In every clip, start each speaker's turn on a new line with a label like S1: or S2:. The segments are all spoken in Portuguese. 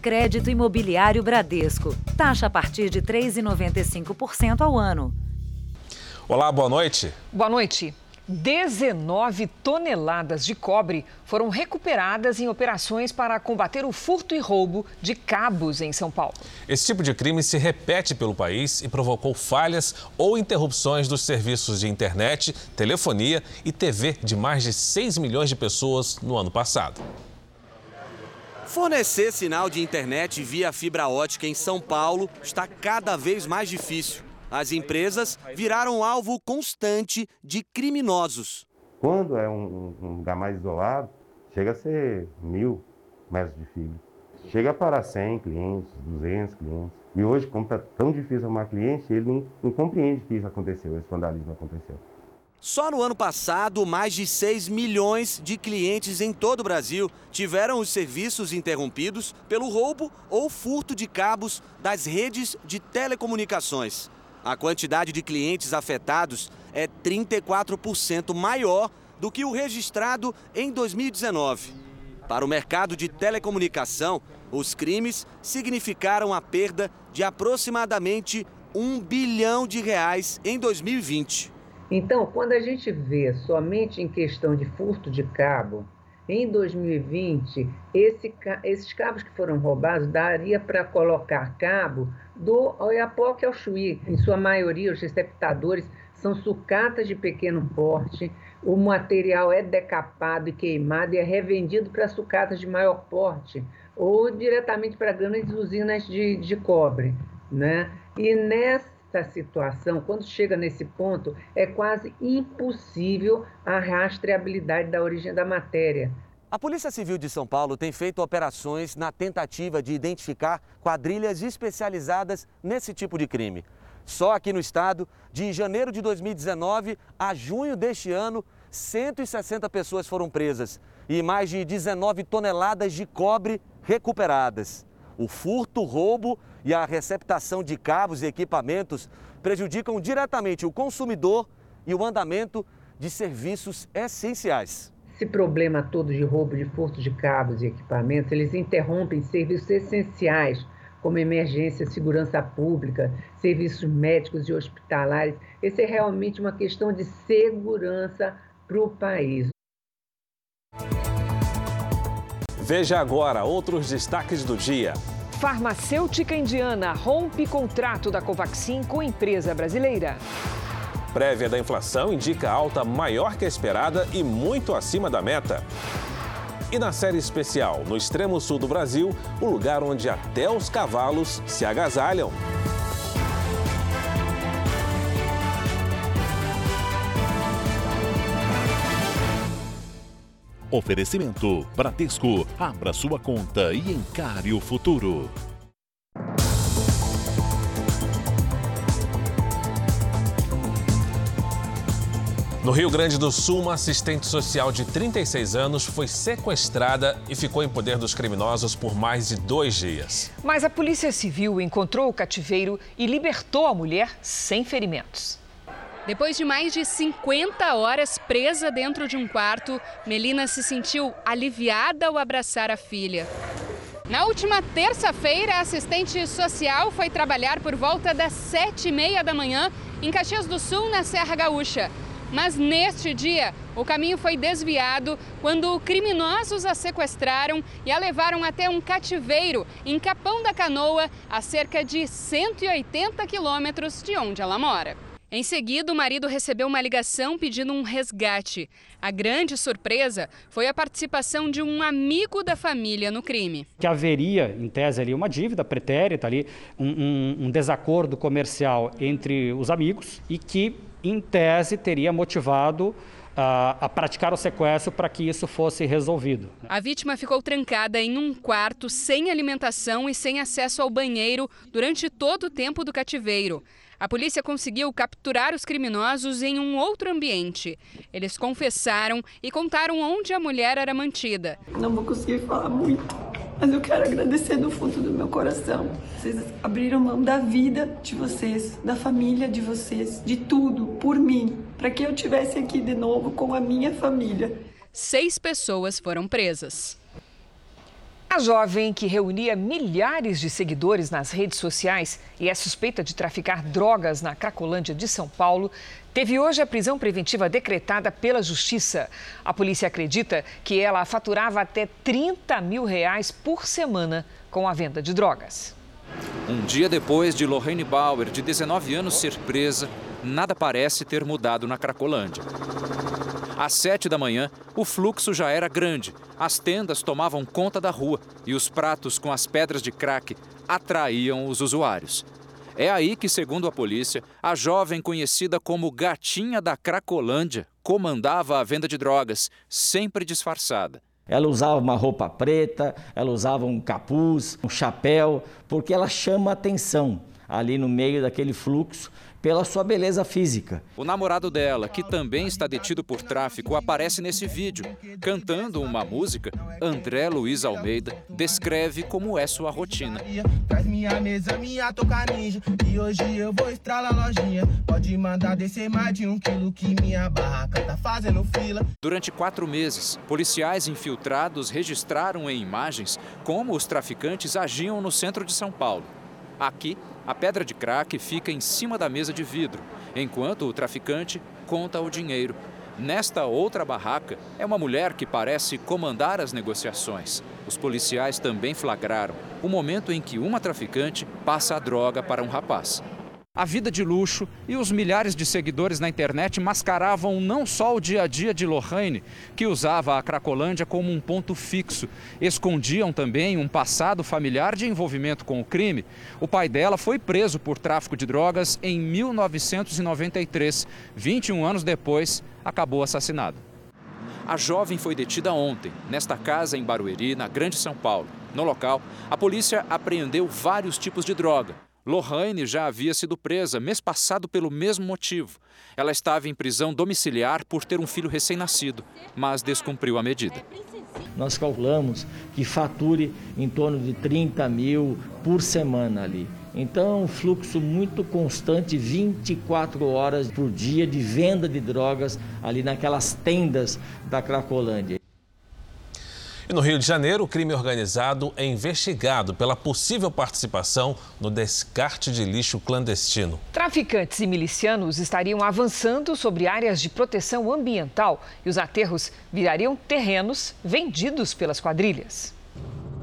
S1: Crédito Imobiliário Bradesco. Taxa a partir de 3,95% ao ano.
S2: Olá, boa noite.
S3: Boa noite. 19 toneladas de cobre foram recuperadas em operações para combater o furto e roubo de cabos em São Paulo.
S2: Esse tipo de crime se repete pelo país e provocou falhas ou interrupções dos serviços de internet, telefonia e TV de mais de 6 milhões de pessoas no ano passado.
S4: Fornecer sinal de internet via fibra ótica em São Paulo está cada vez mais difícil. As empresas viraram alvo constante de criminosos.
S5: Quando é um, um lugar mais isolado, chega a ser mil metros de fibra. Chega para 100 clientes, 200 clientes. E hoje, como está tão difícil arrumar cliente, ele não, não compreende que isso aconteceu, esse vandalismo aconteceu.
S4: Só no ano passado, mais de 6 milhões de clientes em todo o Brasil tiveram os serviços interrompidos pelo roubo ou furto de cabos das redes de telecomunicações. A quantidade de clientes afetados é 34% maior do que o registrado em 2019. Para o mercado de telecomunicação, os crimes significaram a perda de aproximadamente um bilhão de reais em 2020.
S6: Então, quando a gente vê somente em questão de furto de cabo, em 2020, esse, esses cabos que foram roubados daria para colocar cabo do Oiapoque ao Chuí. Em sua maioria, os receptadores são sucatas de pequeno porte, o material é decapado e queimado e é revendido para sucatas de maior porte ou diretamente para grandes usinas de, de cobre. Né? E nessa situação, quando chega nesse ponto, é quase impossível a rastreabilidade da origem da matéria.
S4: A Polícia Civil de São Paulo tem feito operações na tentativa de identificar quadrilhas especializadas nesse tipo de crime. Só aqui no estado, de janeiro de 2019 a junho deste ano, 160 pessoas foram presas e mais de 19 toneladas de cobre recuperadas. O furto, roubo e a receptação de cabos e equipamentos prejudicam diretamente o consumidor e o andamento de serviços essenciais.
S6: Esse problema todo de roubo, de furto de cabos e equipamentos, eles interrompem serviços essenciais, como emergência, segurança pública, serviços médicos e hospitalares. Esse é realmente uma questão de segurança para o país.
S2: Veja agora outros destaques do dia.
S3: Farmacêutica indiana rompe contrato da Covaxin com empresa brasileira
S2: prévia da inflação indica alta maior que a esperada e muito acima da meta. E na série especial, no extremo sul do Brasil, o lugar onde até os cavalos se agasalham.
S7: Oferecimento Bradesco. Abra sua conta e encare o futuro.
S2: No Rio Grande do Sul, uma assistente social de 36 anos foi sequestrada e ficou em poder dos criminosos por mais de dois dias.
S3: Mas a Polícia Civil encontrou o cativeiro e libertou a mulher sem ferimentos.
S8: Depois de mais de 50 horas presa dentro de um quarto, Melina se sentiu aliviada ao abraçar a filha. Na última terça-feira, a assistente social foi trabalhar por volta das sete e meia da manhã em Caxias do Sul, na Serra Gaúcha. Mas neste dia, o caminho foi desviado quando criminosos a sequestraram e a levaram até um cativeiro em Capão da Canoa, a cerca de 180 quilômetros de onde ela mora. Em seguida, o marido recebeu uma ligação pedindo um resgate. A grande surpresa foi a participação de um amigo da família no crime.
S9: Que haveria, em tese, ali uma dívida pretérita, ali, um, um, um desacordo comercial entre os amigos e que em tese, teria motivado a, a, praticar o sequestro para que isso fosse resolvido.
S8: A vítima ficou trancada em um quarto sem alimentação e sem acesso ao banheiro durante todo o tempo do cativeiro. A polícia conseguiu capturar os criminosos em um outro ambiente. Eles confessaram e contaram onde a mulher era mantida.
S10: Não vou conseguir falar muito, mas eu quero agradecer do fundo do meu coração. Vocês abriram mão da vida de vocês, da família de vocês, de tudo, por mim, para que eu estivesse aqui de novo com a minha família.
S8: Seis pessoas foram presas.
S3: A jovem que reunia milhares de seguidores nas redes sociais e é suspeita de traficar drogas na Cracolândia de São Paulo teve hoje a prisão preventiva decretada pela Justiça. A polícia acredita que ela faturava até 30 mil reais por semana com a venda de drogas.
S11: Um dia depois de Lorraine Bauer, de 19 anos, ser presa, nada parece ter mudado na Cracolândia. Às sete da manhã, o fluxo já era grande. As tendas tomavam conta da rua e os pratos com as pedras de crack atraíam os usuários. É aí que, segundo a polícia, a jovem conhecida como Gatinha da Cracolândia comandava a venda de drogas, sempre disfarçada.
S12: Ela usava uma roupa preta, ela usava um capuz, um chapéu, porque ela chama atenção ali no meio daquele fluxo pela sua beleza física.
S11: O namorado dela, que também está detido por tráfico, aparece nesse vídeo. Cantando uma música, André Luiz Almeida descreve como é sua rotina. Traz minha mesa, minha toca ninja, e hoje eu vou estralar lojinha. Pode mandar descer mais de um quilo que minha barraca tá fazendo fila. Durante quatro meses, policiais infiltrados registraram em imagens como os traficantes agiam no centro de São Paulo. Aqui, a pedra de crack fica em cima da mesa de vidro, enquanto o traficante conta o dinheiro. Nesta outra barraca, é uma mulher que parece comandar as negociações. Os policiais também flagraram o momento em que uma traficante passa a droga para um rapaz. A vida de luxo e os milhares de seguidores na internet mascaravam não só o dia a dia de Lohane, que usava a Cracolândia como um ponto fixo, escondiam também um passado familiar de envolvimento com o crime. O pai dela foi preso por tráfico de drogas em 1993. 21 anos depois, acabou assassinado. A jovem foi detida ontem, nesta casa em Barueri, na Grande São Paulo. No local, a polícia apreendeu vários tipos de droga Lohane já havia sido presa mês passado pelo mesmo motivo. Ela estava em prisão domiciliar por ter um filho recém-nascido, mas descumpriu a medida.
S12: Nós calculamos que fature em torno de 30 mil por semana ali. Então, um fluxo muito constante, 24 horas por dia de venda de drogas ali naquelas tendas da Cracolândia.
S2: E no Rio de Janeiro, o crime organizado é investigado pela possível participação no descarte de lixo clandestino.
S3: Traficantes e milicianos estariam avançando sobre áreas de proteção ambiental e os aterros virariam terrenos vendidos pelas quadrilhas.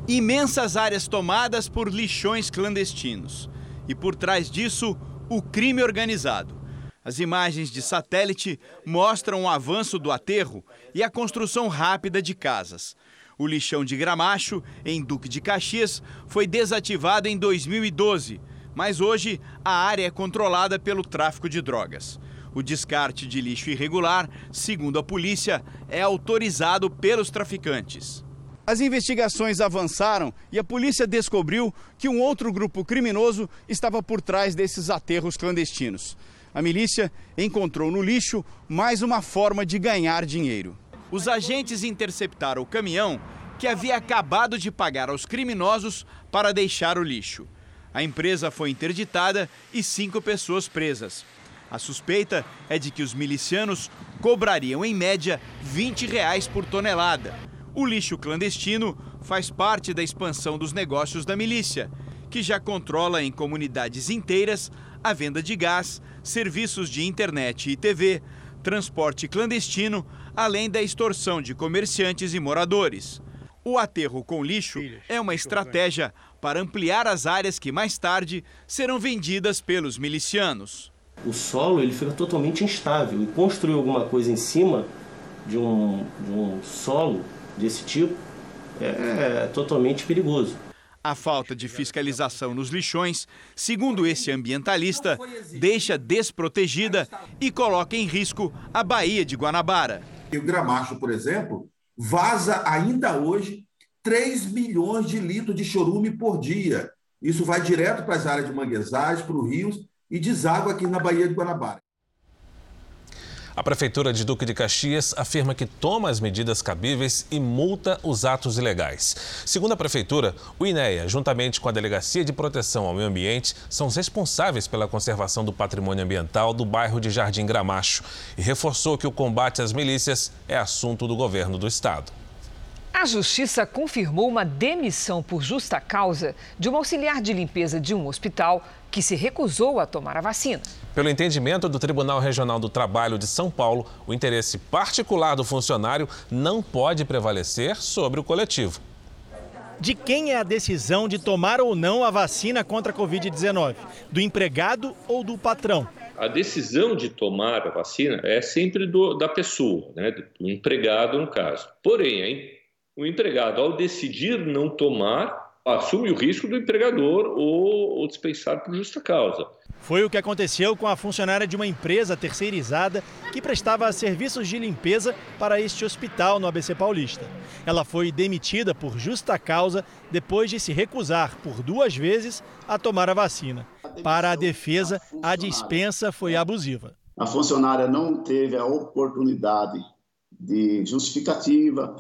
S13: Imensas áreas tomadas por lixões clandestinos. E por trás disso, o crime organizado. As imagens de satélite mostram o avanço do aterro e a construção rápida de casas. O lixão de Gramacho, em Duque de Caxias, foi desativado em 2012, mas hoje a área é controlada pelo tráfico de drogas. O descarte de lixo irregular, segundo a polícia, é autorizado pelos traficantes. As investigações avançaram e a polícia descobriu que um outro grupo criminoso estava por trás desses aterros clandestinos. A milícia encontrou no lixo mais uma forma de ganhar dinheiro os agentes interceptaram o caminhão que havia acabado de pagar aos criminosos para deixar o lixo. A empresa foi interditada e cinco pessoas presas. A suspeita é de que os milicianos cobrariam em média 20 reais por tonelada. O lixo clandestino faz parte da expansão dos negócios da milícia, que já controla em comunidades inteiras a venda de gás, serviços de internet e TV, transporte clandestino, além da extorsão de comerciantes e moradores. O aterro com lixo é uma estratégia para ampliar as áreas que mais tarde serão vendidas pelos milicianos.
S14: O solo ele fica totalmente instável e construir alguma coisa em cima de um, de um solo desse tipo é, é totalmente perigoso.
S13: A falta de fiscalização nos lixões, segundo esse ambientalista, deixa desprotegida e coloca em risco a Baía de Guanabara.
S15: O Gramacho, por exemplo, vaza ainda hoje 3 milhões de litros de chorume por dia. Isso vai direto para as áreas de manguezais, para os rios e deságua aqui na Baía de Guanabara.
S2: A Prefeitura de Duque de Caxias afirma que toma as medidas cabíveis e multa os atos ilegais. Segundo a Prefeitura, o INEA, juntamente com a Delegacia de Proteção ao Meio Ambiente, são os responsáveis pela conservação do patrimônio ambiental do bairro de Jardim Gramacho e reforçou que o combate às milícias é assunto do governo do estado.
S3: A Justiça confirmou uma demissão por justa causa de uma auxiliar de limpeza de um hospital que se recusou a tomar a vacina.
S2: Pelo entendimento do Tribunal Regional do Trabalho de São Paulo, o interesse particular do funcionário não pode prevalecer sobre o coletivo.
S16: De quem é a decisão de tomar ou não a vacina contra a Covid-19? Do empregado ou do patrão?
S17: A decisão de tomar a vacina é sempre do, da pessoa, né? do empregado no caso. Porém, o empregado, ao decidir não tomar, assume o risco do empregador ou, ou dispensar por justa causa.
S16: Foi o que aconteceu com a funcionária de uma empresa terceirizada que prestava serviços de limpeza para este hospital no ABC Paulista. Ela foi demitida por justa causa depois de se recusar por duas vezes a tomar a vacina. Para a defesa, a dispensa foi abusiva.
S18: A funcionária não teve a oportunidade de justificativa,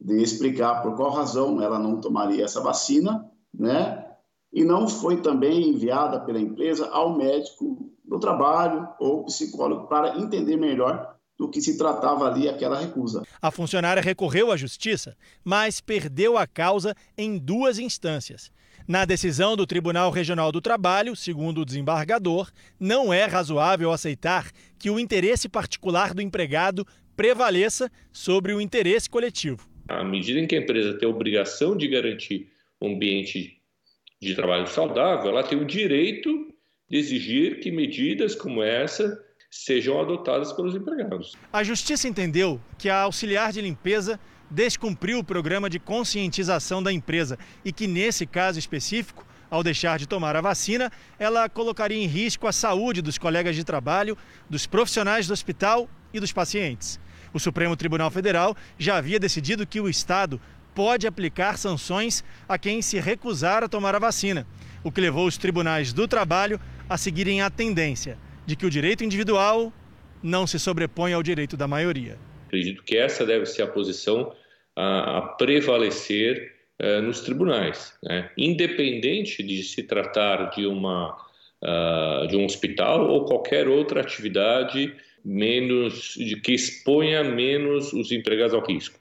S18: de explicar por qual razão ela não tomaria essa vacina, né? E não foi também enviada pela empresa ao médico do trabalho ou psicólogo para entender melhor do que se tratava ali aquela recusa.
S16: A funcionária recorreu à justiça, mas perdeu a causa em duas instâncias. Na decisão do Tribunal Regional do Trabalho, segundo o desembargador, não é razoável aceitar que o interesse particular do empregado prevaleça sobre o interesse coletivo.
S17: À medida em que a empresa tem a obrigação de garantir um ambiente de trabalho saudável, ela tem o direito de exigir que medidas como essa sejam adotadas pelos empregados.
S16: A justiça entendeu que a auxiliar de limpeza descumpriu o programa de conscientização da empresa e que, nesse caso específico, ao deixar de tomar a vacina, ela colocaria em risco a saúde dos colegas de trabalho, dos profissionais do hospital e dos pacientes. O Supremo Tribunal Federal já havia decidido que o Estado pode aplicar sanções a quem se recusar a tomar a vacina, o que levou os tribunais do trabalho a seguirem a tendência de que o direito individual não se sobrepõe ao direito da maioria.
S17: Acredito que essa deve ser a posição a, prevalecer eh, nos tribunais, né? independente de se tratar de uma uh, de um hospital ou qualquer outra atividade menos de que exponha menos os empregados ao risco.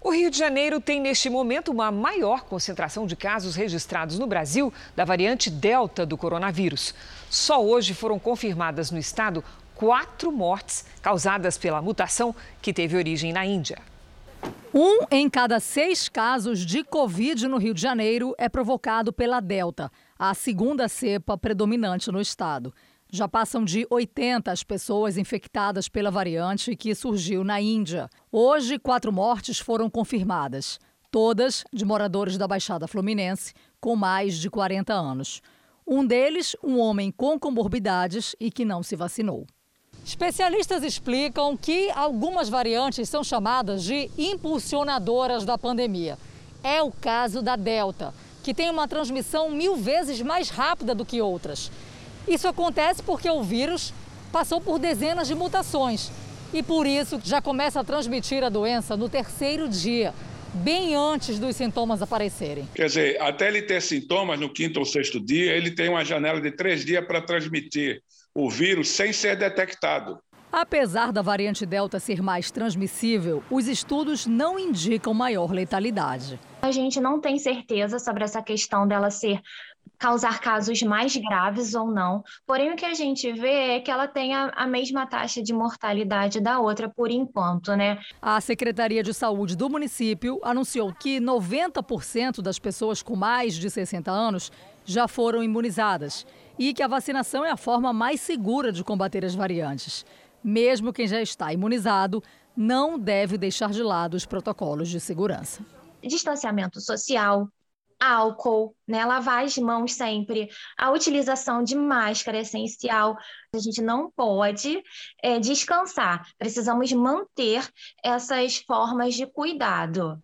S3: O Rio de Janeiro tem neste momento uma maior concentração de casos registrados no Brasil da variante Delta do coronavírus. Só hoje foram confirmadas no estado quatro mortes causadas pela mutação que teve origem na Índia.
S19: Um em cada seis casos de Covid no Rio de Janeiro é provocado pela Delta, a segunda cepa predominante no estado. Já passam de 80 as pessoas infectadas pela variante que surgiu na Índia. Hoje, quatro mortes foram confirmadas, todas de moradores da Baixada Fluminense com mais de 40 anos. Um deles, um homem com comorbidades e que não se vacinou. Especialistas explicam que algumas variantes são chamadas de impulsionadoras da pandemia. É o caso da Delta, que tem uma transmissão mil vezes mais rápida do que outras. Isso acontece porque o vírus passou por dezenas de mutações e por isso já começa a transmitir a doença no terceiro dia, bem antes dos sintomas aparecerem.
S20: Quer dizer, até ele ter sintomas no quinto ou sexto dia, ele tem uma janela de três dias para transmitir o vírus sem ser detectado.
S19: Apesar da variante Delta ser mais transmissível, os estudos não indicam maior letalidade.
S21: A gente não tem certeza sobre essa questão dela ser causar casos mais graves ou não. Porém, o que a gente vê é que ela tem a, a, mesma taxa de mortalidade da outra por enquanto, né?
S19: A Secretaria de Saúde do município anunciou que 90% das pessoas com mais de 60 anos já foram imunizadas e que a vacinação é a forma mais segura de combater as variantes. Mesmo quem já está imunizado não deve deixar de lado os protocolos de segurança.
S21: Distanciamento social, álcool, né, lavar as mãos sempre, a utilização de máscara é essencial. A gente não pode é, descansar, precisamos manter essas formas de cuidado.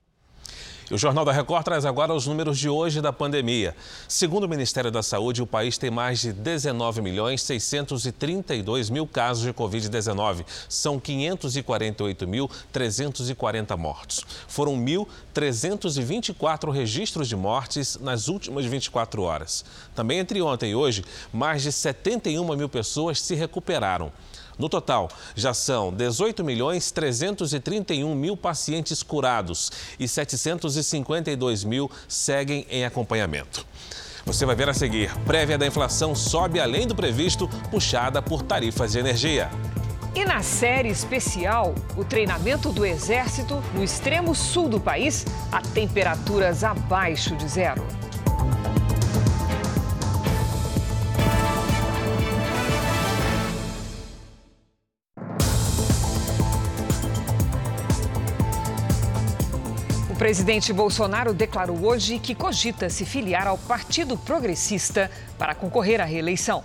S2: E o Jornal da Record traz agora os números de hoje da pandemia. Segundo o Ministério da Saúde, o país tem mais de 19 milhões 632 mil casos de Covid-19. São 548.340 mortos. Foram 1.324 registros de mortes nas últimas 24 horas. Também entre ontem e hoje, mais de 71 mil pessoas se recuperaram. No total, já são 18 milhões 331 mil pacientes curados e 752 mil seguem em acompanhamento. Você vai ver a seguir. Prévia da inflação sobe além do previsto, puxada por tarifas de energia.
S3: E na série especial, o treinamento do Exército no extremo sul do país a temperaturas abaixo de zero. Presidente Bolsonaro declarou hoje que cogita se filiar ao Partido Progressista para concorrer à reeleição.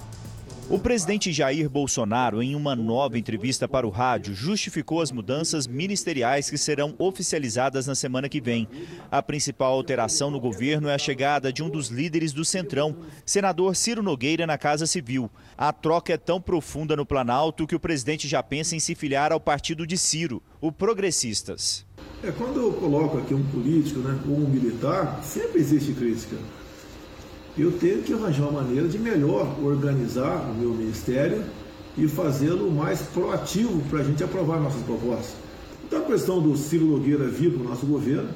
S22: O presidente Jair Bolsonaro, em uma nova entrevista para o rádio, justificou as mudanças ministeriais que serão oficializadas na semana que vem. A principal alteração no governo é a chegada de um dos líderes do Centrão, senador Ciro Nogueira, na Casa Civil. A troca é tão profunda no Planalto que o presidente já pensa em se filiar ao partido de Ciro, o Progressistas.
S23: É, quando eu coloco aqui um político né, ou um militar, sempre existe crítica eu tenho que arranjar uma maneira de melhor organizar o meu ministério e fazê-lo mais proativo para a gente aprovar nossas propostas. Então a questão do Ciro Nogueira vir para o nosso governo,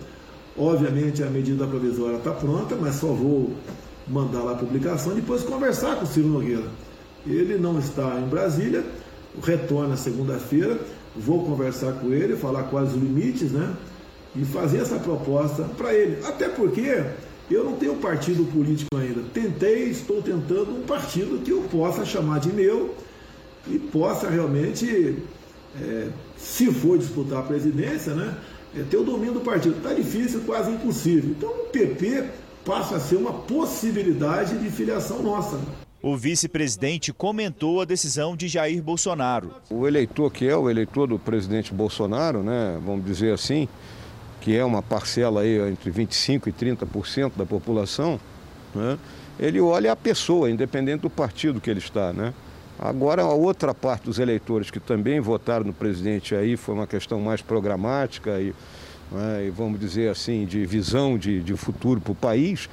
S23: obviamente a medida provisória está pronta, mas só vou mandar lá a publicação e depois conversar com o Ciro Nogueira. Ele não está em Brasília, retorna segunda-feira, vou conversar com ele, falar quais os limites, né? E fazer essa proposta para ele. Até porque eu não tenho partido político ainda. Tentei, estou tentando um partido que eu possa chamar de meu e possa realmente, é, se for disputar a presidência, né, é, ter o domínio do partido. Está difícil, quase impossível. Então o PP passa a ser uma possibilidade de filiação nossa.
S22: O vice-presidente comentou a decisão de Jair Bolsonaro.
S24: O eleitor que é o eleitor do presidente Bolsonaro, né, vamos dizer assim, que é uma parcela aí entre 25% e 30% da população, né, ele olha a pessoa, independente do partido que ele está. Né? Agora, a outra parte dos eleitores que também votaram no presidente aí foi uma questão mais programática e, né, e vamos dizer assim, de visão de, de futuro para o país,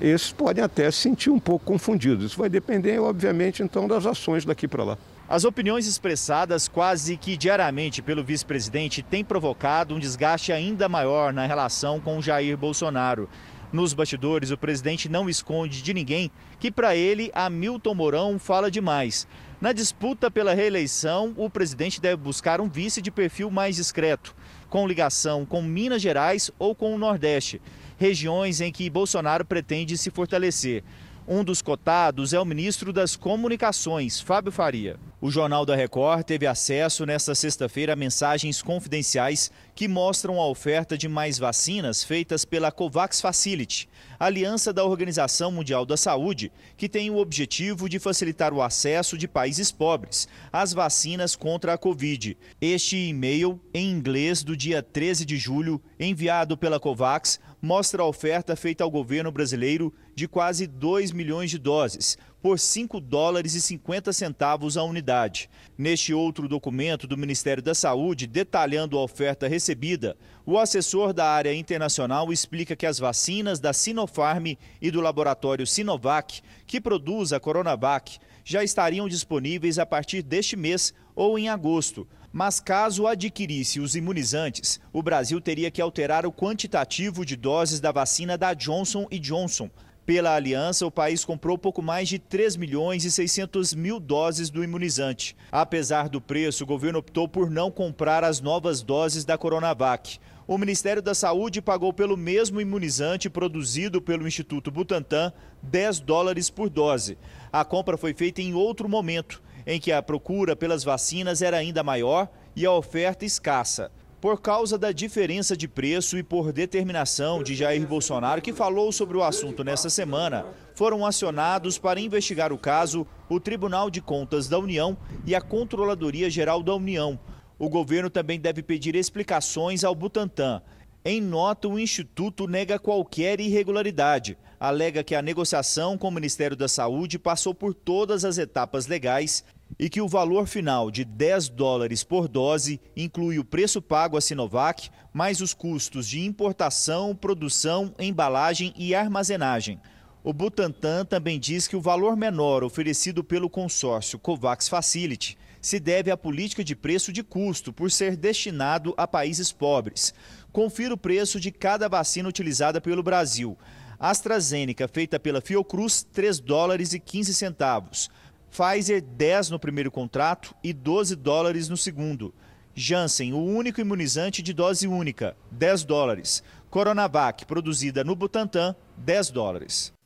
S24: esses podem até se sentir um pouco confundidos. Isso vai depender, obviamente, então, das ações daqui para lá.
S22: As opiniões expressadas quase que diariamente pelo vice-presidente têm provocado um desgaste ainda maior na relação com Jair Bolsonaro. Nos bastidores, o presidente não esconde de ninguém que, para ele, Hamilton Mourão fala demais. Na disputa pela reeleição, o presidente deve buscar um vice de perfil mais discreto, com ligação com Minas Gerais ou com o Nordeste, regiões em que Bolsonaro pretende se fortalecer. Um dos cotados é o ministro das Comunicações, Fábio Faria. O Jornal da Record teve acesso nesta sexta-feira a mensagens confidenciais que mostram a oferta de mais vacinas feitas pela COVAX Facility, aliança da Organização Mundial da Saúde, que tem o objetivo de facilitar o acesso de países pobres às vacinas contra a Covid. Este e-mail, em inglês, do dia 13 de julho, enviado pela COVAX, mostra a oferta feita ao governo brasileiro de quase 2 milhões de doses, por 5 dólares e 50 centavos a unidade. Neste outro documento do Ministério da Saúde, detalhando a oferta recebida, o assessor da área internacional explica que as vacinas da Sinopharm e do laboratório Sinovac, que produz a Coronavac, já estariam disponíveis a partir deste mês ou em agosto, mas caso adquirisse os imunizantes, o Brasil teria que alterar o quantitativo de doses da vacina da Johnson Johnson. Pela aliança, o país comprou pouco mais de 3 milhões e 600 mil doses do imunizante. Apesar do preço, o governo optou por não comprar as novas doses da Coronavac. O Ministério da Saúde pagou pelo mesmo imunizante produzido pelo Instituto Butantan 10 dólares por dose. A compra foi feita em outro momento em que a procura pelas vacinas era ainda maior e a oferta escassa. Por causa da diferença de preço e por determinação de Jair Bolsonaro, que falou sobre o assunto nesta semana, foram acionados para investigar o caso o Tribunal de Contas da União e a Controladoria Geral da União. O governo também deve pedir explicações ao Butantan. Em nota, o Instituto nega qualquer irregularidade. Alega que a negociação com o Ministério da Saúde passou por todas as etapas legais e que o valor final de 10 dólares por dose inclui o preço pago à Sinovac, mais os custos de importação, produção, embalagem e armazenagem. O Butantan também diz que o valor menor oferecido pelo consórcio COVAX Facility se deve à política de preço de custo, por ser destinado a países pobres. Confira o preço de cada vacina utilizada pelo Brasil. AstraZeneca, feita pela Fiocruz, 3 dólares e 15 centavos. Pfizer, 10 no primeiro contrato e 12 dólares no segundo. Janssen, o único imunizante de dose única, 10 dólares. Coronavac, produzida no Butantan, 10 dólares.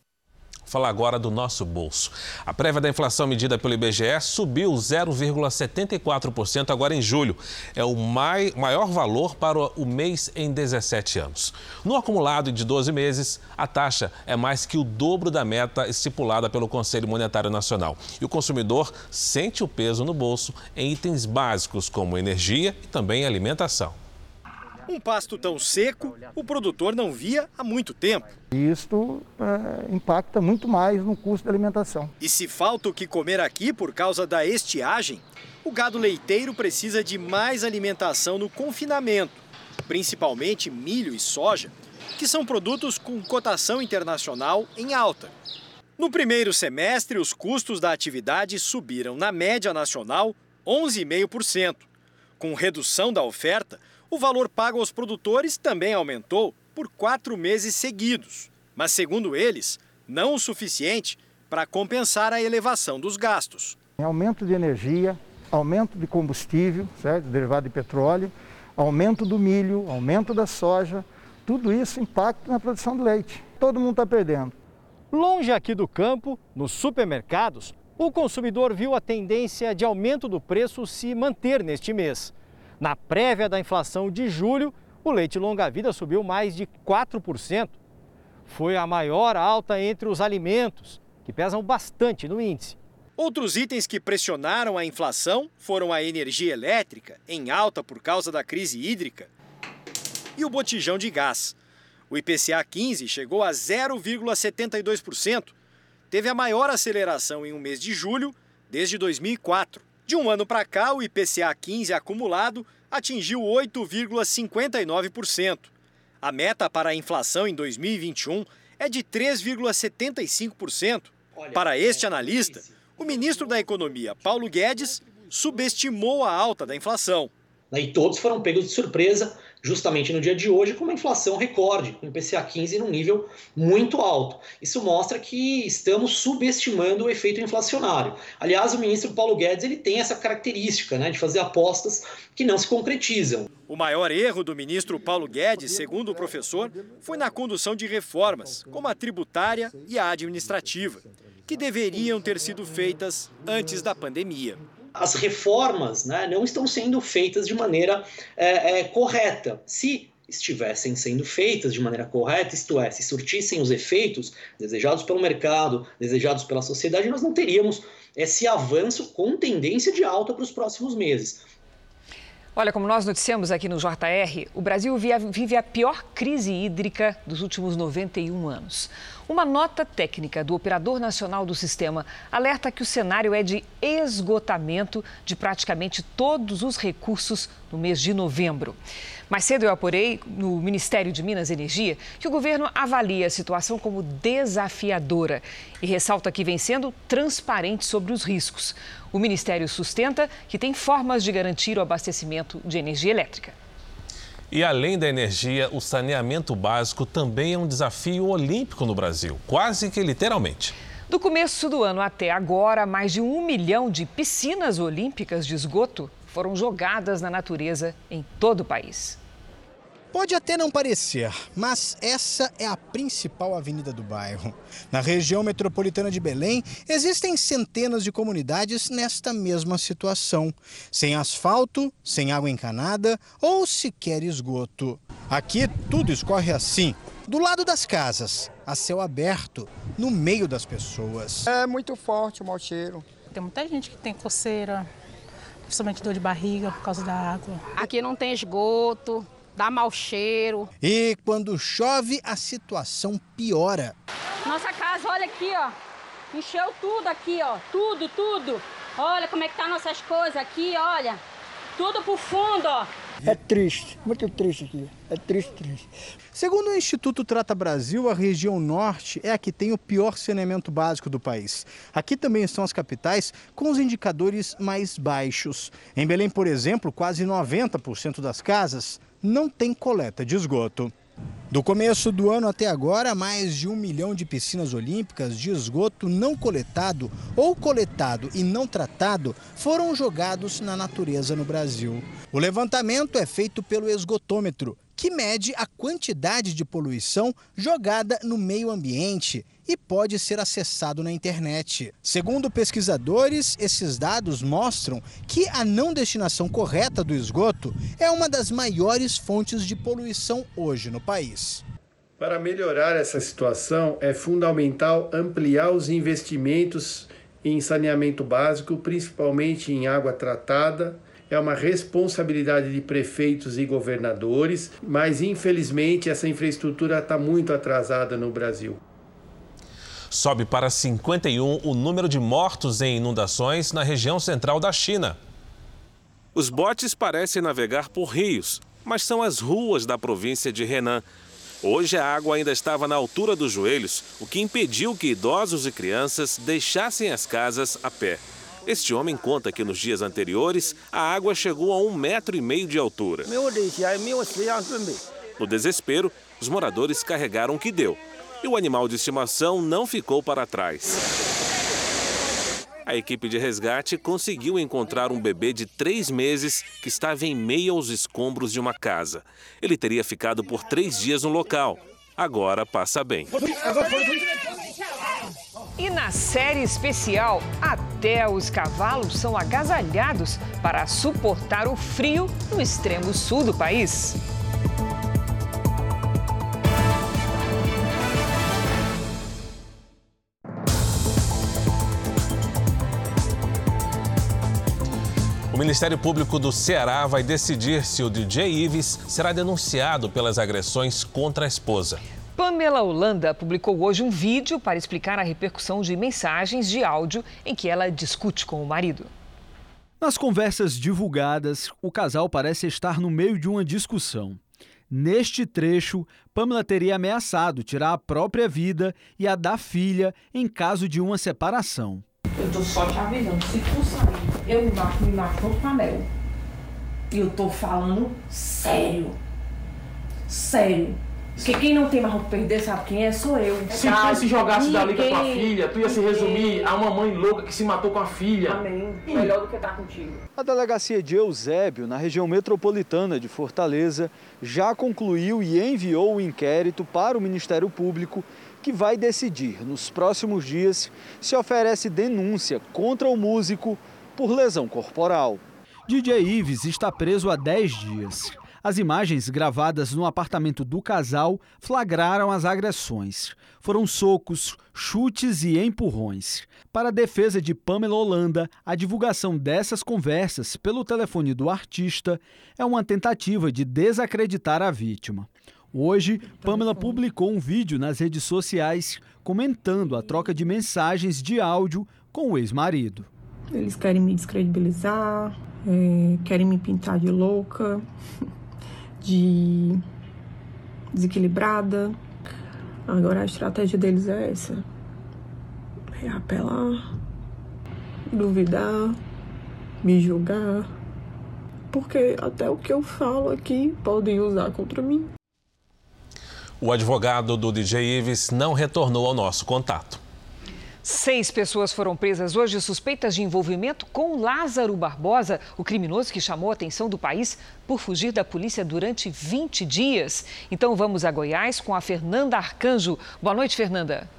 S2: Falar agora do nosso bolso. A prévia da inflação medida pelo IBGE subiu 0,74% agora em julho. É o maior valor para o mês em 17 anos. No acumulado de 12 meses, a taxa é mais que o dobro da meta estipulada pelo Conselho Monetário Nacional. E o consumidor sente o peso no bolso em itens básicos como energia e também alimentação.
S16: Um pasto tão seco, o produtor não via há muito tempo.
S25: Isto é, impacta muito mais no custo da alimentação.
S16: E se falta o que comer aqui por causa da estiagem, o gado leiteiro precisa de mais alimentação no confinamento, principalmente milho e soja, que são produtos com cotação internacional em alta. No primeiro semestre, os custos da atividade subiram, na média nacional, 11,5%. Com redução da oferta, o valor pago aos produtores também aumentou por quatro meses seguidos, mas, segundo eles, não o suficiente para compensar a elevação dos gastos.
S25: Aumento de energia, aumento de combustível, certo? derivado de petróleo, aumento do milho, aumento da soja, tudo isso impacta na produção de leite. Todo mundo está perdendo.
S16: Longe aqui do campo, nos supermercados, o consumidor viu a tendência de aumento do preço se manter neste mês. Na prévia da inflação de julho, o leite longa-vida subiu mais de 4%. Foi a maior alta entre os alimentos, que pesam bastante no índice. Outros itens que pressionaram a inflação foram a energia elétrica, em alta por causa da crise hídrica, e o botijão de gás. O IPCA 15 chegou a 0,72%. Teve a maior aceleração em um mês de julho desde 2004. De um ano para cá, o IPCA 15 acumulado atingiu 8,59%. A meta para a inflação em 2021 é de 3,75%. Para este analista, o ministro da Economia, Paulo Guedes, subestimou a alta da inflação.
S26: E todos foram pegos de surpresa justamente no dia de hoje com uma inflação recorde, com o IPCA 15 num nível muito alto. Isso mostra que estamos subestimando o efeito inflacionário. Aliás, o ministro Paulo Guedes ele tem essa característica né, de fazer apostas que não se concretizam.
S16: O maior erro do ministro Paulo Guedes, segundo o professor, foi na condução de reformas, como a tributária e a administrativa, que deveriam ter sido feitas antes da pandemia
S26: as reformas né, não estão sendo feitas de maneira é, é, correta. Se estivessem sendo feitas de maneira correta, isto é, se surtissem os efeitos desejados pelo mercado, desejados pela sociedade, nós não teríamos esse avanço com tendência de alta para os próximos meses.
S3: Olha, como nós noticiamos aqui no JR, o Brasil vive a pior crise hídrica dos últimos 91 anos. Uma nota técnica do Operador Nacional do Sistema alerta que o cenário é de esgotamento de praticamente todos os recursos no mês de novembro. Mais cedo eu apurei no Ministério de Minas e Energia que o governo avalia a situação como desafiadora e ressalta que vem sendo transparente sobre os riscos. O Ministério sustenta que tem formas de garantir o abastecimento de energia elétrica.
S2: E além da energia, o saneamento básico também é um desafio olímpico no Brasil, quase que literalmente.
S3: Do começo do ano até agora, mais de um milhão de piscinas olímpicas de esgoto foram jogadas na natureza em todo o país.
S27: Pode até não parecer, mas essa é a principal avenida do bairro. Na região metropolitana de Belém, existem centenas de comunidades nesta mesma situação: sem asfalto, sem água encanada ou sequer esgoto. Aqui tudo escorre assim, do lado das casas, a céu aberto, no meio das pessoas.
S28: É muito forte o mau cheiro.
S29: Tem muita gente que tem coceira, principalmente dor de barriga por causa da água.
S30: Aqui não tem esgoto, dá mau cheiro.
S27: E quando chove, a situação piora.
S30: Nossa casa, olha aqui, ó. Encheu tudo aqui, ó. Tudo, tudo. Olha como é que tá nossas coisas aqui, olha. Tudo pro fundo, ó.
S31: É triste, muito triste aqui. É triste, triste.
S27: Segundo o Instituto Trata Brasil, a região norte é a que tem o pior saneamento básico do país. Aqui também estão as capitais com os indicadores mais baixos. Em Belém, por exemplo, quase 90% das casas não tem coleta de esgoto. Do começo do ano até agora, mais de um milhão de piscinas olímpicas de esgoto não coletado ou coletado e não tratado foram jogados na natureza no Brasil. O levantamento é feito pelo esgotômetro, que mede a quantidade de poluição jogada no meio ambiente e pode ser acessado na internet. Segundo pesquisadores, esses dados mostram que a não destinação correta do esgoto é uma das maiores fontes de poluição hoje no país.
S32: Para melhorar essa situação, é fundamental ampliar os investimentos em saneamento básico, principalmente em água tratada é uma responsabilidade de prefeitos e governadores, mas infelizmente essa infraestrutura está muito atrasada no Brasil.
S2: Sobe para 51 o número de mortos em inundações na região central da China. Os botes parecem navegar por rios, mas são as ruas da província de Henan. Hoje a água ainda estava na altura dos joelhos, o que impediu que idosos e crianças deixassem as casas a pé. Este homem conta que nos dias anteriores a água chegou a um metro e meio de altura. No desespero, os moradores carregaram o que deu e o animal de estimação não ficou para trás. A equipe de resgate conseguiu encontrar um bebê de três meses que estava em meio aos escombros de uma casa. Ele teria ficado por três dias no local. Agora passa bem.
S3: E na série especial, até os cavalos são agasalhados para suportar o frio no extremo sul do país.
S2: O Ministério Público do Ceará vai decidir se o DJ Ives será denunciado pelas agressões contra a esposa.
S3: Pamela Holanda publicou hoje um vídeo para explicar a repercussão de mensagens de áudio em que ela discute com o marido.
S33: Nas conversas divulgadas, o casal parece estar no meio de uma discussão. Neste trecho, Pamela teria ameaçado tirar a própria vida e a da filha em caso de uma separação.
S34: Eu tô só te avisando, se tu sair, eu me mato, me mato com a Mel. E eu tô falando sério. Sério. Porque quem não tem mais o que perder, sabe quem é? Sou eu.
S35: Se tu se jogasse dali com a tua filha, tu ia se resumir a uma mãe louca que se matou com a filha.
S34: Amém. Melhor do que estar contigo.
S33: A delegacia de Eusébio, na região metropolitana de Fortaleza, já concluiu e enviou o inquérito para o Ministério Público, que vai decidir nos próximos dias se oferece denúncia contra o músico por lesão corporal. DJ Ives está preso há 10 dias. As imagens gravadas no apartamento do casal flagraram as agressões. Foram socos, chutes e empurrões. Para a defesa de Pamela Holanda, a divulgação dessas conversas pelo telefone do artista é uma tentativa de desacreditar a vítima. Hoje, Pamela publicou um vídeo nas redes sociais comentando a troca de mensagens de áudio com o ex-marido.
S34: Eles querem me descredibilizar, é, querem me pintar de louca. de desequilibrada. Agora a estratégia deles é essa: é apelar, duvidar, me julgar, porque até o que eu falo aqui podem usar contra mim.
S2: O advogado do DJ Ives não retornou ao nosso contato.
S3: Seis pessoas foram presas hoje suspeitas de envolvimento com Lázaro Barbosa, o criminoso que chamou a atenção do país por fugir da polícia durante 20 dias. Então vamos a Goiás com a Fernanda Arcanjo. Boa noite, Fernanda.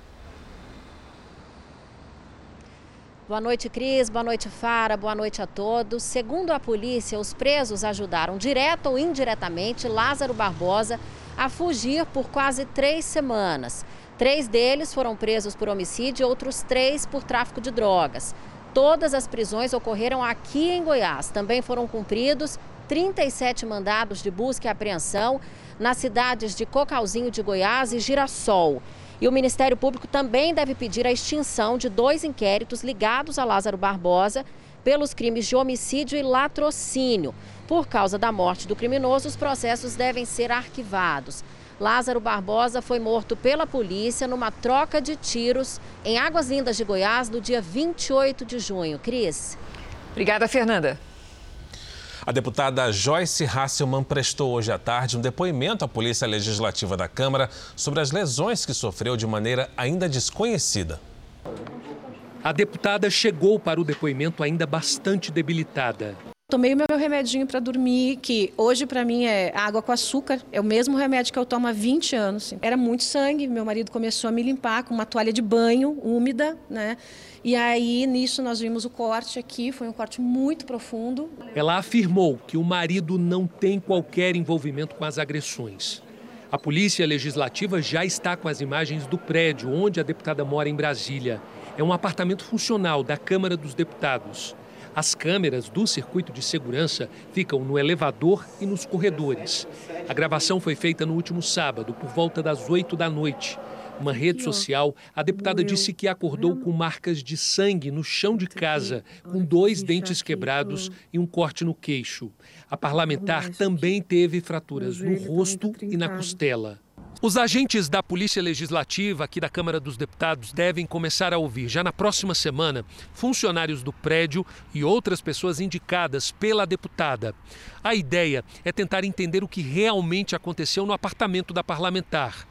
S36: Boa noite, Cris. Boa noite, Fara. Boa noite a todos. Segundo a polícia, os presos ajudaram, direto ou indiretamente, Lázaro Barbosa a fugir por quase três semanas. Três deles foram presos por homicídio e outros três por tráfico de drogas. Todas as prisões ocorreram aqui em Goiás. Também foram cumpridos 37 mandados de busca e apreensão nas cidades de Cocalzinho de Goiás e Girassol. E o Ministério Público também deve pedir a extinção de dois inquéritos ligados a Lázaro Barbosa, pelos crimes de homicídio e latrocínio. Por causa da morte do criminoso, os processos devem ser arquivados. Lázaro Barbosa foi morto pela polícia numa troca de tiros em Águas Lindas de Goiás no dia 28 de junho. Cris.
S3: Obrigada, Fernanda.
S2: A deputada Joyce Hasselman prestou hoje à tarde um depoimento à Polícia Legislativa da Câmara sobre as lesões que sofreu de maneira ainda desconhecida.
S37: A deputada chegou para o depoimento ainda bastante debilitada.
S38: Tomei o meu remedinho para dormir, que hoje para mim é água com açúcar. É o mesmo remédio que eu tomo há 20 anos. Era muito sangue. Meu marido começou a me limpar com uma toalha de banho úmida, né? E aí nisso nós vimos o corte aqui, foi um corte muito profundo.
S37: Ela afirmou que o marido não tem qualquer envolvimento com as agressões. A Polícia Legislativa já está com as imagens do prédio onde a deputada mora em Brasília. É um apartamento funcional da Câmara dos Deputados. As câmeras do circuito de segurança ficam no elevador e nos corredores. A gravação foi feita no último sábado, por volta das 8 da noite. Uma rede social, a deputada disse que acordou com marcas de sangue no chão de casa, com dois dentes quebrados e um corte no queixo. A parlamentar também teve fraturas no rosto e na costela. Os agentes da Polícia Legislativa aqui da Câmara dos Deputados devem começar a ouvir já na próxima semana funcionários do prédio e outras pessoas indicadas pela deputada. A ideia é tentar entender o que realmente aconteceu no apartamento da parlamentar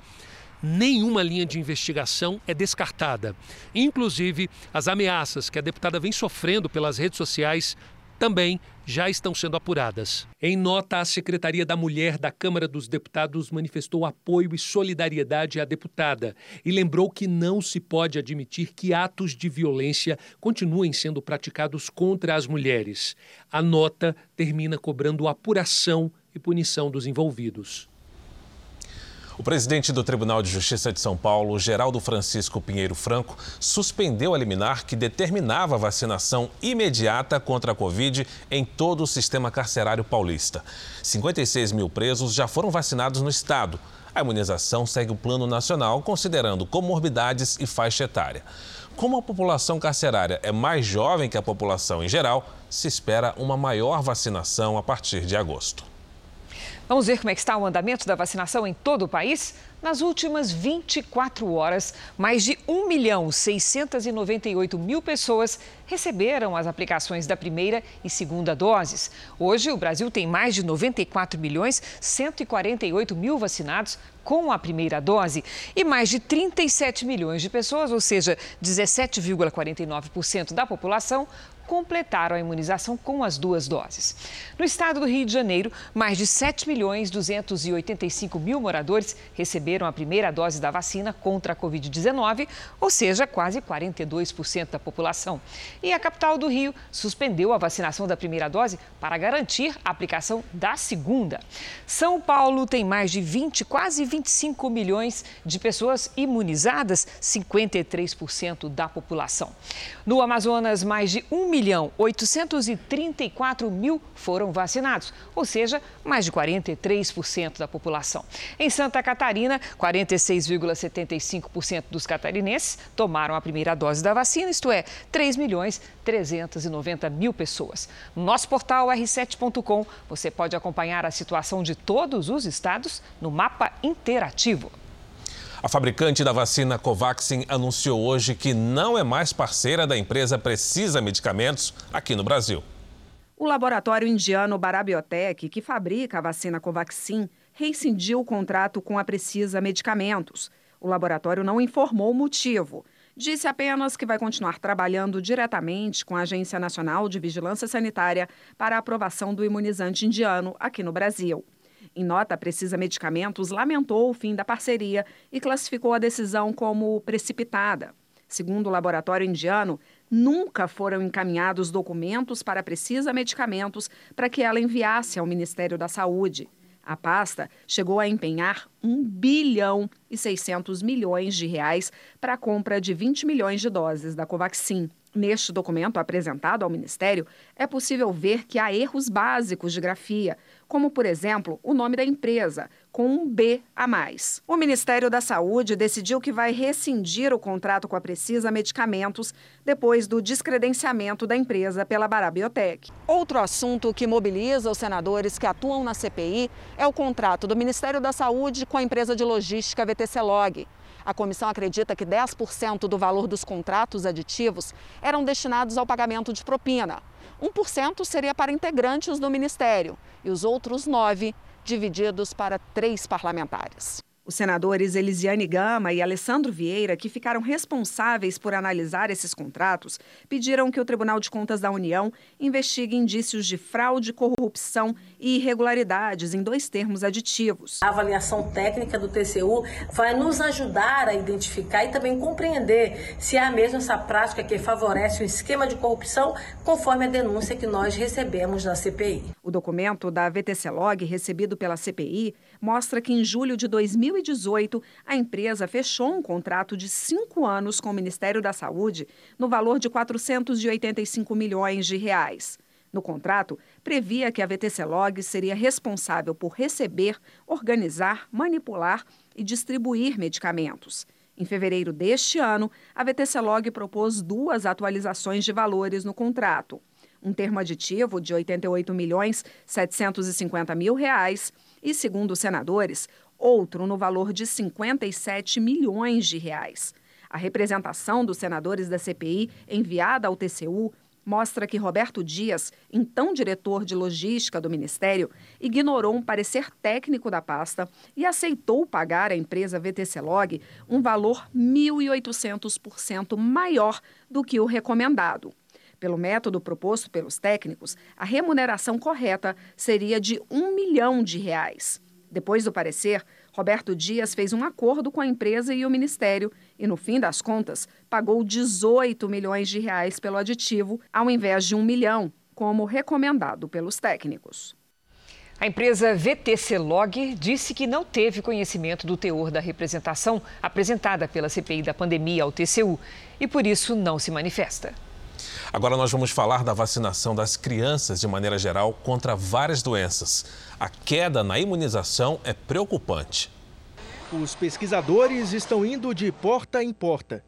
S37: nenhuma linha de investigação é descartada. Inclusive, as ameaças que a deputada vem sofrendo pelas redes sociais também já estão sendo apuradas. Em nota, a Secretaria da Mulher da Câmara dos Deputados manifestou apoio e solidariedade à deputada e lembrou que não se pode admitir que atos de violência continuem sendo praticados contra as mulheres. A nota termina cobrando apuração e punição dos envolvidos.
S2: O presidente do Tribunal de Justiça de São Paulo, Geraldo Francisco Pinheiro Franco, suspendeu a liminar que determinava vacinação imediata contra a Covid em todo o sistema carcerário paulista. 56 mil presos já foram vacinados no estado. A imunização segue o plano nacional, considerando comorbidades e faixa etária. Como a população carcerária é mais jovem que a população em geral, se espera uma maior vacinação a partir de agosto.
S3: Vamos ver como é está o andamento da vacinação em todo o país? Nas últimas 24 horas, mais de 1 milhão 698 mil pessoas receberam as aplicações da primeira e segunda doses. Hoje, o Brasil tem mais de 94 milhões 148 mil vacinados com a primeira dose e mais de 37 milhões de pessoas, ou seja, 17,49% da população, completaram a imunização com as duas doses. No estado do Rio de Janeiro, mais de 7 milhões 285 mil moradores receberam a primeira dose da vacina contra a Covid-19, ou seja, quase 42% da população. E a capital do Rio suspendeu a vacinação da primeira dose para garantir a aplicação da segunda. São Paulo tem mais de 20, quase 25 milhões de pessoas imunizadas, 53% da população. No Amazonas, mais de 1 milhão milhão 834 mil foram vacinados, ou seja, mais de 43% da população. Em Santa Catarina, 46,75% dos catarinenses tomaram a primeira dose da vacina, isto é, 3 milhões 390 mil pessoas. No nosso portal r7.com, você pode acompanhar a situação de todos os estados no mapa interativo.
S2: A fabricante da vacina Covaxin anunciou hoje que não é mais parceira da empresa Precisa Medicamentos aqui no Brasil.
S39: O laboratório indiano Barabiotec, que fabrica a vacina Covaxin, rescindiu o contrato com a Precisa Medicamentos. O laboratório não informou o motivo. Disse apenas que vai continuar trabalhando diretamente com a Agência Nacional de Vigilância Sanitária para a aprovação do imunizante indiano aqui no Brasil. Em nota, Precisa Medicamentos lamentou o fim da parceria e classificou a decisão como precipitada. Segundo o laboratório indiano, nunca foram encaminhados documentos para Precisa Medicamentos para que ela enviasse ao Ministério da Saúde. A pasta chegou a empenhar 1 bilhão e 600 milhões de reais para a compra de 20 milhões de doses da Covaxin. Neste documento apresentado ao Ministério, é possível ver que há erros básicos de grafia, como, por exemplo, o nome da empresa, com um B a mais. O Ministério da Saúde decidiu que vai rescindir o contrato com a Precisa Medicamentos depois do descredenciamento da empresa pela Barabiotec. Outro assunto que mobiliza os senadores que atuam na CPI é o contrato do Ministério da Saúde com a empresa de logística VTC Log. A comissão acredita que 10% do valor dos contratos aditivos eram destinados ao pagamento de propina. 1% seria para integrantes do ministério e os outros 9% divididos para três parlamentares. Os senadores Elisiane Gama e Alessandro Vieira, que ficaram responsáveis por analisar esses contratos, pediram que o Tribunal de Contas da União investigue indícios de fraude, corrupção e irregularidades em dois termos aditivos.
S40: A avaliação técnica do TCU vai nos ajudar a identificar e também compreender se há mesmo essa prática que favorece o esquema de corrupção, conforme a denúncia que nós recebemos na CPI.
S39: O documento da VTC Log, recebido pela CPI, mostra que em julho de 2018, a empresa fechou um contrato de cinco anos com o Ministério da Saúde no valor de 485 milhões de reais. No contrato, previa que a VTC Log seria responsável por receber, organizar, manipular e distribuir medicamentos. Em fevereiro deste ano, a VTC Log propôs duas atualizações de valores no contrato. Um termo aditivo de 88 milhões 750 mil reais e, segundo os senadores, outro no valor de 57 milhões de reais. A representação dos senadores da CPI enviada ao TCU mostra que Roberto Dias, então diretor de logística do Ministério, ignorou um parecer técnico da pasta e aceitou pagar à empresa VTC Log um valor 1.800% maior do que o recomendado. Pelo método proposto pelos técnicos, a remuneração correta seria de um milhão de reais. Depois do parecer, Roberto Dias fez um acordo com a empresa e o Ministério e, no fim das contas, pagou 18 milhões de reais pelo aditivo, ao invés de um milhão, como recomendado pelos técnicos.
S3: A empresa VTC Log disse que não teve conhecimento do teor da representação apresentada pela CPI da pandemia ao TCU e, por isso, não se manifesta.
S2: Agora nós vamos falar da vacinação das crianças de maneira geral contra várias doenças. A queda na imunização é preocupante.
S41: Os pesquisadores estão indo de porta em porta.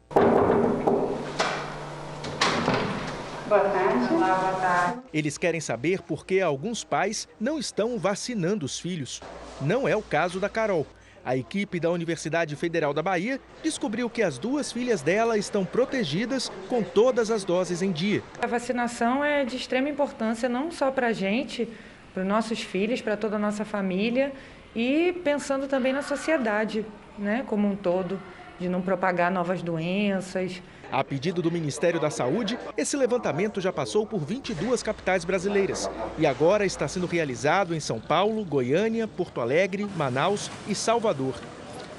S42: Boa tarde. Olá, boa tarde.
S41: Eles querem saber por que alguns pais não estão vacinando os filhos. Não é o caso da Carol. A equipe da Universidade Federal da Bahia descobriu que as duas filhas dela estão protegidas com todas as doses em dia.
S43: A vacinação é de extrema importância não só para a gente, para os nossos filhos, para toda a nossa família e pensando também na sociedade, né, como um todo, de não propagar novas doenças.
S41: A pedido do Ministério da Saúde, esse levantamento já passou por 22 capitais brasileiras e agora está sendo realizado em São Paulo, Goiânia, Porto Alegre, Manaus e Salvador.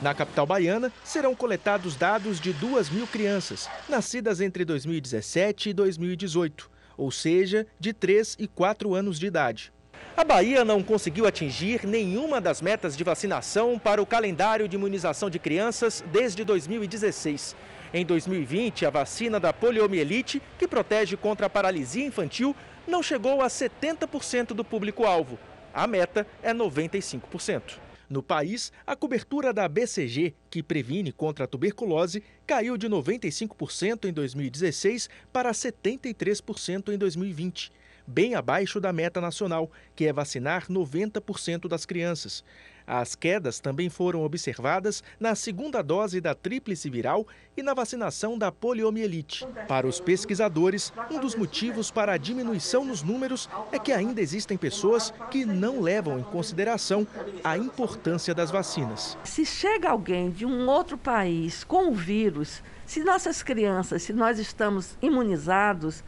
S41: Na capital baiana, serão coletados dados de 2 mil crianças, nascidas entre 2017 e 2018, ou seja, de 3 e 4 anos de idade. A Bahia não conseguiu atingir nenhuma das metas de vacinação para o calendário de imunização de crianças desde 2016. Em 2020, a vacina da poliomielite, que protege contra a paralisia infantil, não chegou a 70% do público-alvo. A meta é 95%. No país, a cobertura da BCG, que previne contra a tuberculose, caiu de 95% em 2016 para 73% em 2020 bem abaixo da meta nacional, que é vacinar 90% das crianças. As quedas também foram observadas na segunda dose da tríplice viral e na vacinação da poliomielite. Para os pesquisadores, um dos motivos para a diminuição nos números é que ainda existem pessoas que não levam em consideração a importância das vacinas.
S44: Se chega alguém de um outro país com o vírus, se nossas crianças, se nós estamos imunizados,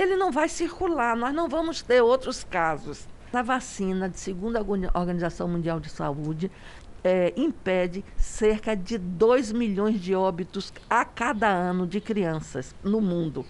S44: ele não vai circular, nós não vamos ter outros casos. A vacina, segundo a Organização Mundial de Saúde, é, impede cerca de 2 milhões de óbitos a cada ano de crianças no mundo.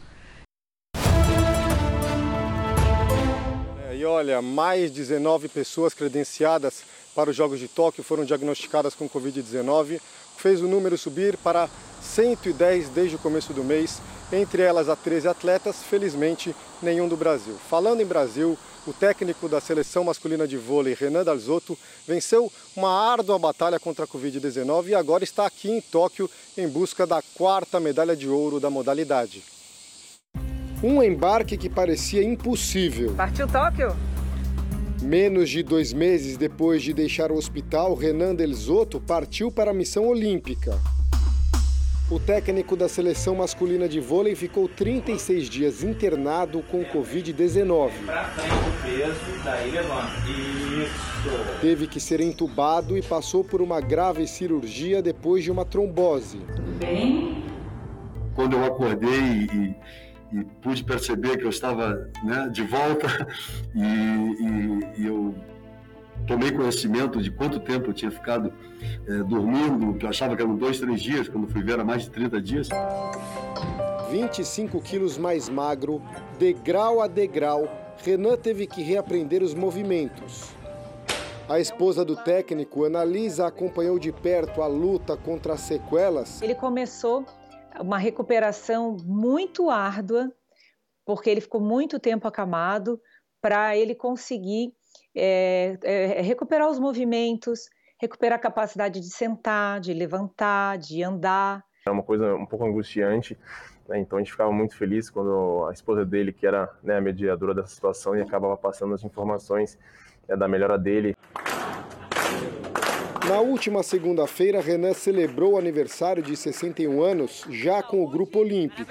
S45: É, e olha, mais 19 pessoas credenciadas para os Jogos de Tóquio foram diagnosticadas com Covid-19. Fez o número subir para 110 desde o começo do mês, entre elas a 13 atletas, felizmente nenhum do Brasil. Falando em Brasil, o técnico da seleção masculina de vôlei, Renan Dalzotto, venceu uma árdua batalha contra a Covid-19 e agora está aqui em Tóquio em busca da quarta medalha de ouro da modalidade. Um embarque que parecia impossível.
S3: Partiu Tóquio?
S45: Menos de dois meses depois de deixar o hospital, Renan Delzotto partiu para a missão olímpica. O técnico da seleção masculina de vôlei ficou 36 dias internado com Covid-19. Teve que ser entubado e passou por uma grave cirurgia depois de uma trombose.
S46: Tudo bem?
S47: Quando eu acordei e, e pude perceber que eu estava né, de volta e, e, e eu tomei conhecimento de quanto tempo eu tinha ficado é, dormindo, que eu achava que eram dois, três dias, quando fui ver era mais de 30 dias.
S45: 25 quilos mais magro, degrau a degrau, Renan teve que reaprender os movimentos. A esposa do técnico, Analisa, acompanhou de perto a luta contra as sequelas.
S48: Ele começou uma recuperação muito árdua, porque ele ficou muito tempo acamado, para ele conseguir é, é, recuperar os movimentos, recuperar a capacidade de sentar, de levantar, de andar.
S49: É uma coisa um pouco angustiante, né? então a gente ficava muito feliz quando a esposa dele, que era né, a mediadora dessa situação, e acabava passando as informações né, da melhora dele.
S45: Na última segunda-feira, Renan celebrou o aniversário de 61 anos já com o Grupo Olímpico.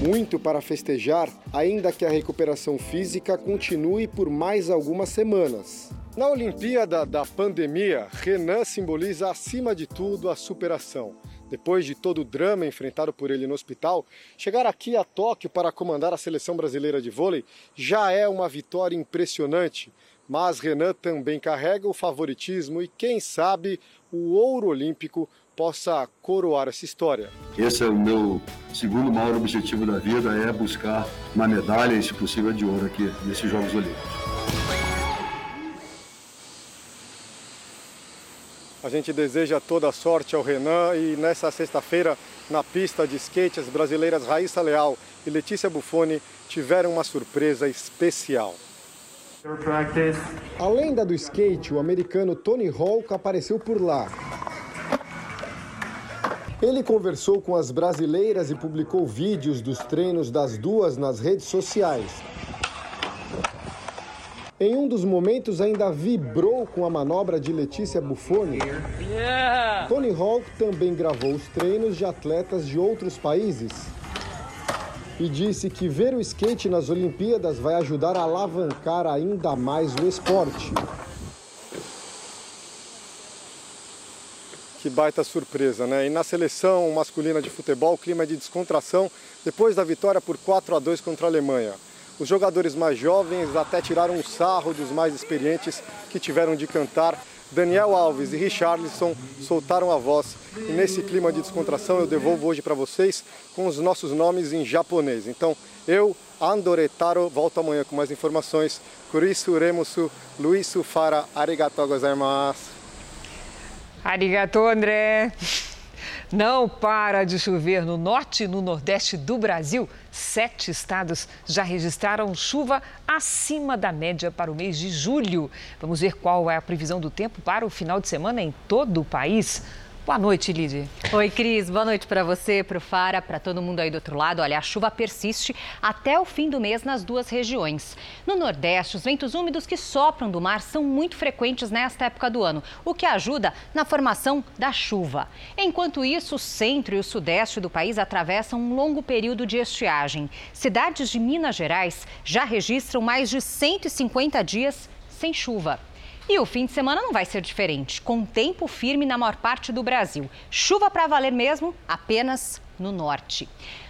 S45: Muito para festejar, ainda que a recuperação física continue por mais algumas semanas. Na Olimpíada da pandemia, Renan simboliza acima de tudo a superação. Depois de todo o drama enfrentado por ele no hospital, chegar aqui a Tóquio para comandar a seleção brasileira de vôlei já é uma vitória impressionante. Mas Renan também carrega o favoritismo e, quem sabe, o ouro olímpico possa coroar essa história.
S47: Esse é o meu segundo maior objetivo da vida, é buscar uma medalha, e se possível de ouro aqui nesses Jogos Olímpicos.
S45: A gente deseja toda a sorte ao Renan e nessa sexta-feira, na pista de skate, as brasileiras Raíssa Leal e Letícia Buffoni tiveram uma surpresa especial. Além da do skate, o americano Tony Hawk apareceu por lá. Ele conversou com as brasileiras e publicou vídeos dos treinos das duas nas redes sociais. Em um dos momentos ainda vibrou com a manobra de Letícia Buffoni. Tony Hawk também gravou os treinos de atletas de outros países e disse que ver o skate nas Olimpíadas vai ajudar a alavancar ainda mais o esporte. Que baita surpresa, né? E na seleção masculina de futebol, o clima é de descontração depois da vitória por 4 a 2 contra a Alemanha. Os jogadores mais jovens até tiraram um sarro dos mais experientes que tiveram de cantar. Daniel Alves e Richarlison soltaram a voz. E nesse clima de descontração eu devolvo hoje para vocês com os nossos nomes em japonês. Então, eu, Andoretaro, volto amanhã com mais informações. Kurisu Remusu, Luisu Fara, arigatou gozaimasu.
S3: Arigato, André. Não para de chover no norte e no nordeste do Brasil. Sete estados já registraram chuva acima da média para o mês de julho. Vamos ver qual é a previsão do tempo para o final de semana em todo o país. Boa noite, Lidy.
S50: Oi, Cris. Boa noite para você, para o Fara, para todo mundo aí do outro lado. Olha, a chuva persiste até o fim do mês nas duas regiões. No Nordeste, os ventos úmidos que sopram do mar são muito frequentes nesta época do ano, o que ajuda na formação da chuva. Enquanto isso, o centro e o sudeste do país atravessam um longo período de estiagem. Cidades de Minas Gerais já registram mais de 150 dias sem chuva. E o fim de semana não vai ser diferente, com tempo firme na maior parte do Brasil. Chuva para valer mesmo apenas no norte.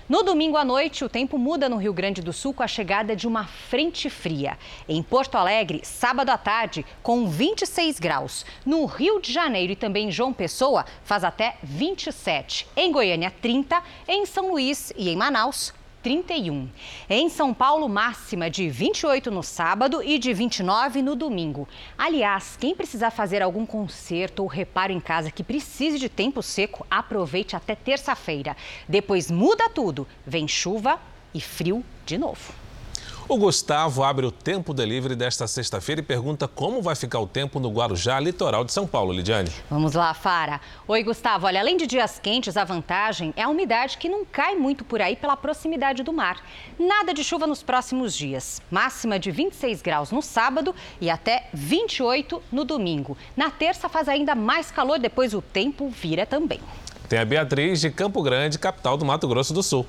S50: No domingo à noite, o tempo muda no Rio Grande do Sul com a chegada de uma frente fria. Em Porto Alegre, sábado à tarde, com 26 graus. No Rio de Janeiro e também em João Pessoa, faz até 27. Em Goiânia, 30. Em São Luís e em Manaus, 31. Em São Paulo, máxima de 28 no sábado e de 29 no domingo. Aliás, quem precisar fazer algum conserto ou reparo em casa que precise de tempo seco, aproveite até terça-feira. Depois muda tudo, vem chuva e frio de novo.
S2: O Gustavo abre o Tempo Delivery desta sexta-feira e pergunta como vai ficar o tempo no Guarujá, litoral de São Paulo, Lidiane.
S50: Vamos lá, Fara. Oi, Gustavo. Olha, além de dias quentes, a vantagem é a umidade que não cai muito por aí pela proximidade do mar. Nada de chuva nos próximos dias. Máxima de 26 graus no sábado e até 28 no domingo. Na terça faz ainda mais calor, depois o tempo vira também.
S2: Tem a Beatriz de Campo Grande, capital do Mato Grosso do Sul.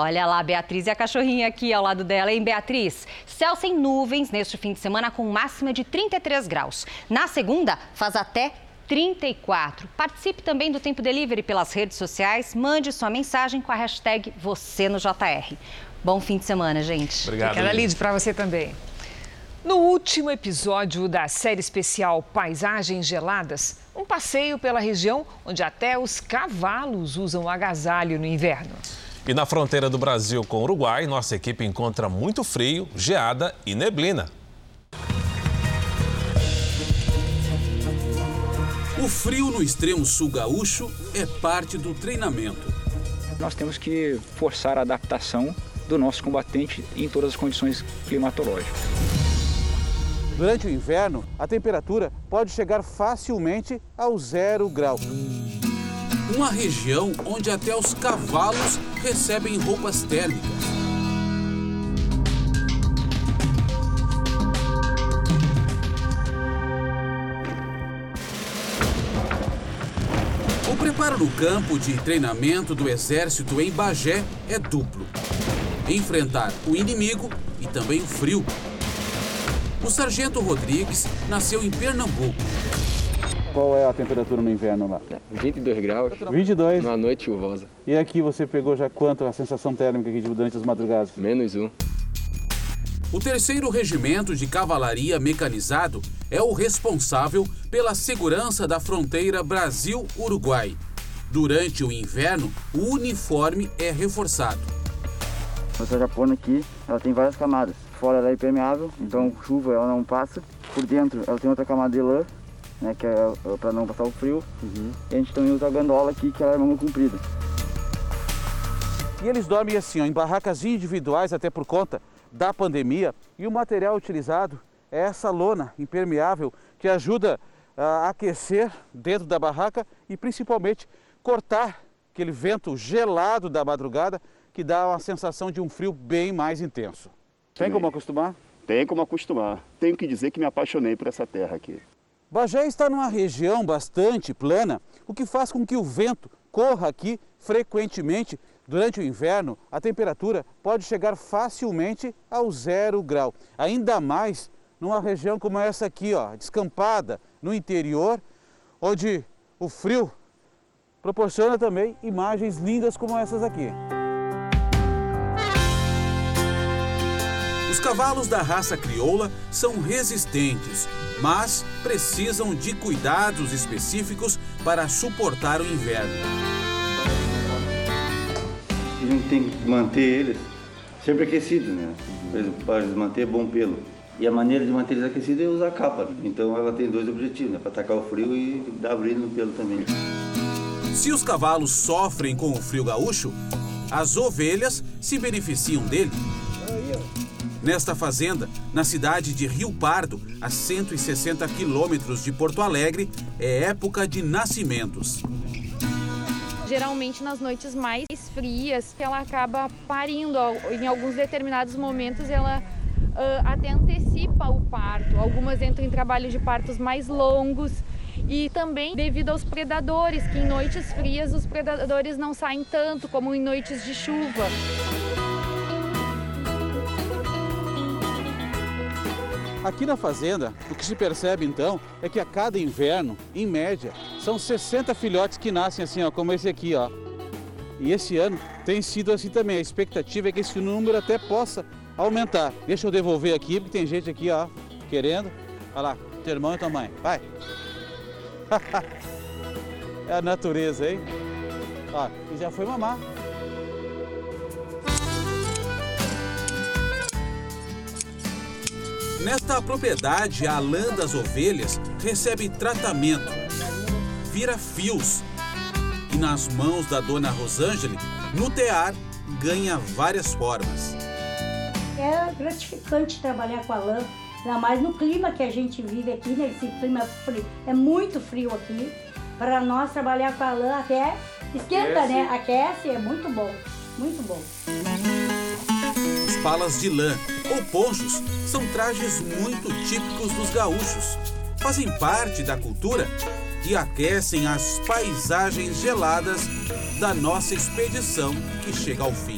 S50: Olha lá, Beatriz e a cachorrinha aqui ao lado dela, hein, Beatriz? Céu sem nuvens neste fim de semana com máxima de 33 graus. Na segunda, faz até 34. Participe também do Tempo Delivery pelas redes sociais. Mande sua mensagem com a hashtag você no JR. Bom fim de semana, gente.
S3: Obrigado. Obrigada, Lid, para você também. No último episódio da série especial Paisagens Geladas, um passeio pela região onde até os cavalos usam agasalho no inverno.
S2: E na fronteira do Brasil com o Uruguai, nossa equipe encontra muito frio, geada e neblina.
S46: O frio no extremo sul gaúcho é parte do treinamento.
S26: Nós temos que forçar a adaptação do nosso combatente em todas as condições climatológicas.
S27: Durante o inverno, a temperatura pode chegar facilmente ao zero grau.
S46: Uma região onde até os cavalos recebem roupas térmicas. O preparo no campo de treinamento do Exército em Bagé é duplo: enfrentar o inimigo e também o frio. O Sargento Rodrigues nasceu em Pernambuco
S27: qual é a temperatura no inverno lá?
S51: 22 graus.
S27: 22?
S51: Numa noite chuvosa.
S27: E aqui você pegou já quanto a sensação térmica aqui durante as madrugadas?
S51: Menos um.
S46: O terceiro regimento de cavalaria mecanizado é o responsável pela segurança da fronteira Brasil-Uruguai. Durante o inverno, o uniforme é reforçado.
S52: Essa japona aqui, ela tem várias camadas. Fora ela é impermeável, então chuva ela não passa. Por dentro ela tem outra camada de lã né, que é, é para não passar o frio. Uhum. E a gente também usa a gandola aqui, que ela é manga comprida.
S27: E eles dormem assim, ó, em barracas individuais, até por conta da pandemia. E o material utilizado é essa lona impermeável que ajuda a aquecer dentro da barraca e principalmente cortar aquele vento gelado da madrugada que dá uma sensação de um frio bem mais intenso.
S24: Tem como acostumar? Tem como acostumar. Tenho que dizer que me apaixonei por essa terra aqui.
S27: Bagé está numa região bastante plana, o que faz com que o vento corra aqui frequentemente. Durante o inverno, a temperatura pode chegar facilmente ao zero grau. Ainda mais numa região como essa aqui, ó, descampada no interior, onde o frio proporciona também imagens lindas como essas aqui.
S46: Os cavalos da raça crioula são resistentes, mas precisam de cuidados específicos para suportar o inverno.
S24: A gente tem que manter eles sempre aquecidos, né? Para eles manter bom pelo. E a maneira de manter eles aquecidos é usar capa. Então ela tem dois objetivos, né? Para atacar o frio e dar brilho no pelo também.
S46: Se os cavalos sofrem com o frio gaúcho, as ovelhas se beneficiam dele. Nesta fazenda, na cidade de Rio Pardo, a 160 quilômetros de Porto Alegre, é época de nascimentos.
S53: Geralmente nas noites mais frias, ela acaba parindo. Em alguns determinados momentos, ela uh, até antecipa o parto. Algumas entram em trabalho de partos mais longos e também devido aos predadores, que em noites frias os predadores não saem tanto como em noites de chuva.
S27: Aqui na fazenda, o que se percebe então é que a cada inverno, em média, são 60 filhotes que nascem assim, ó, como esse aqui, ó. E esse ano tem sido assim também. A expectativa é que esse número até possa aumentar. Deixa eu devolver aqui, porque tem gente aqui, ó, querendo. Olha lá, teu irmão e tua mãe. Vai. é a natureza, hein? Ó, e já foi mamar.
S46: Nesta propriedade, a lã das ovelhas recebe tratamento, vira fios e nas mãos da dona Rosângela, no tear, ganha várias formas.
S54: É gratificante trabalhar com a lã, ainda mais no clima que a gente vive aqui, nesse né? clima frio. É muito frio aqui. Para nós trabalhar com a lã até esquenta, Aquece. né? Aquece, é muito bom, muito bom.
S46: Os palas de lã ou ponchos são trajes muito típicos dos gaúchos. Fazem parte da cultura e aquecem as paisagens geladas da nossa expedição que chega ao fim.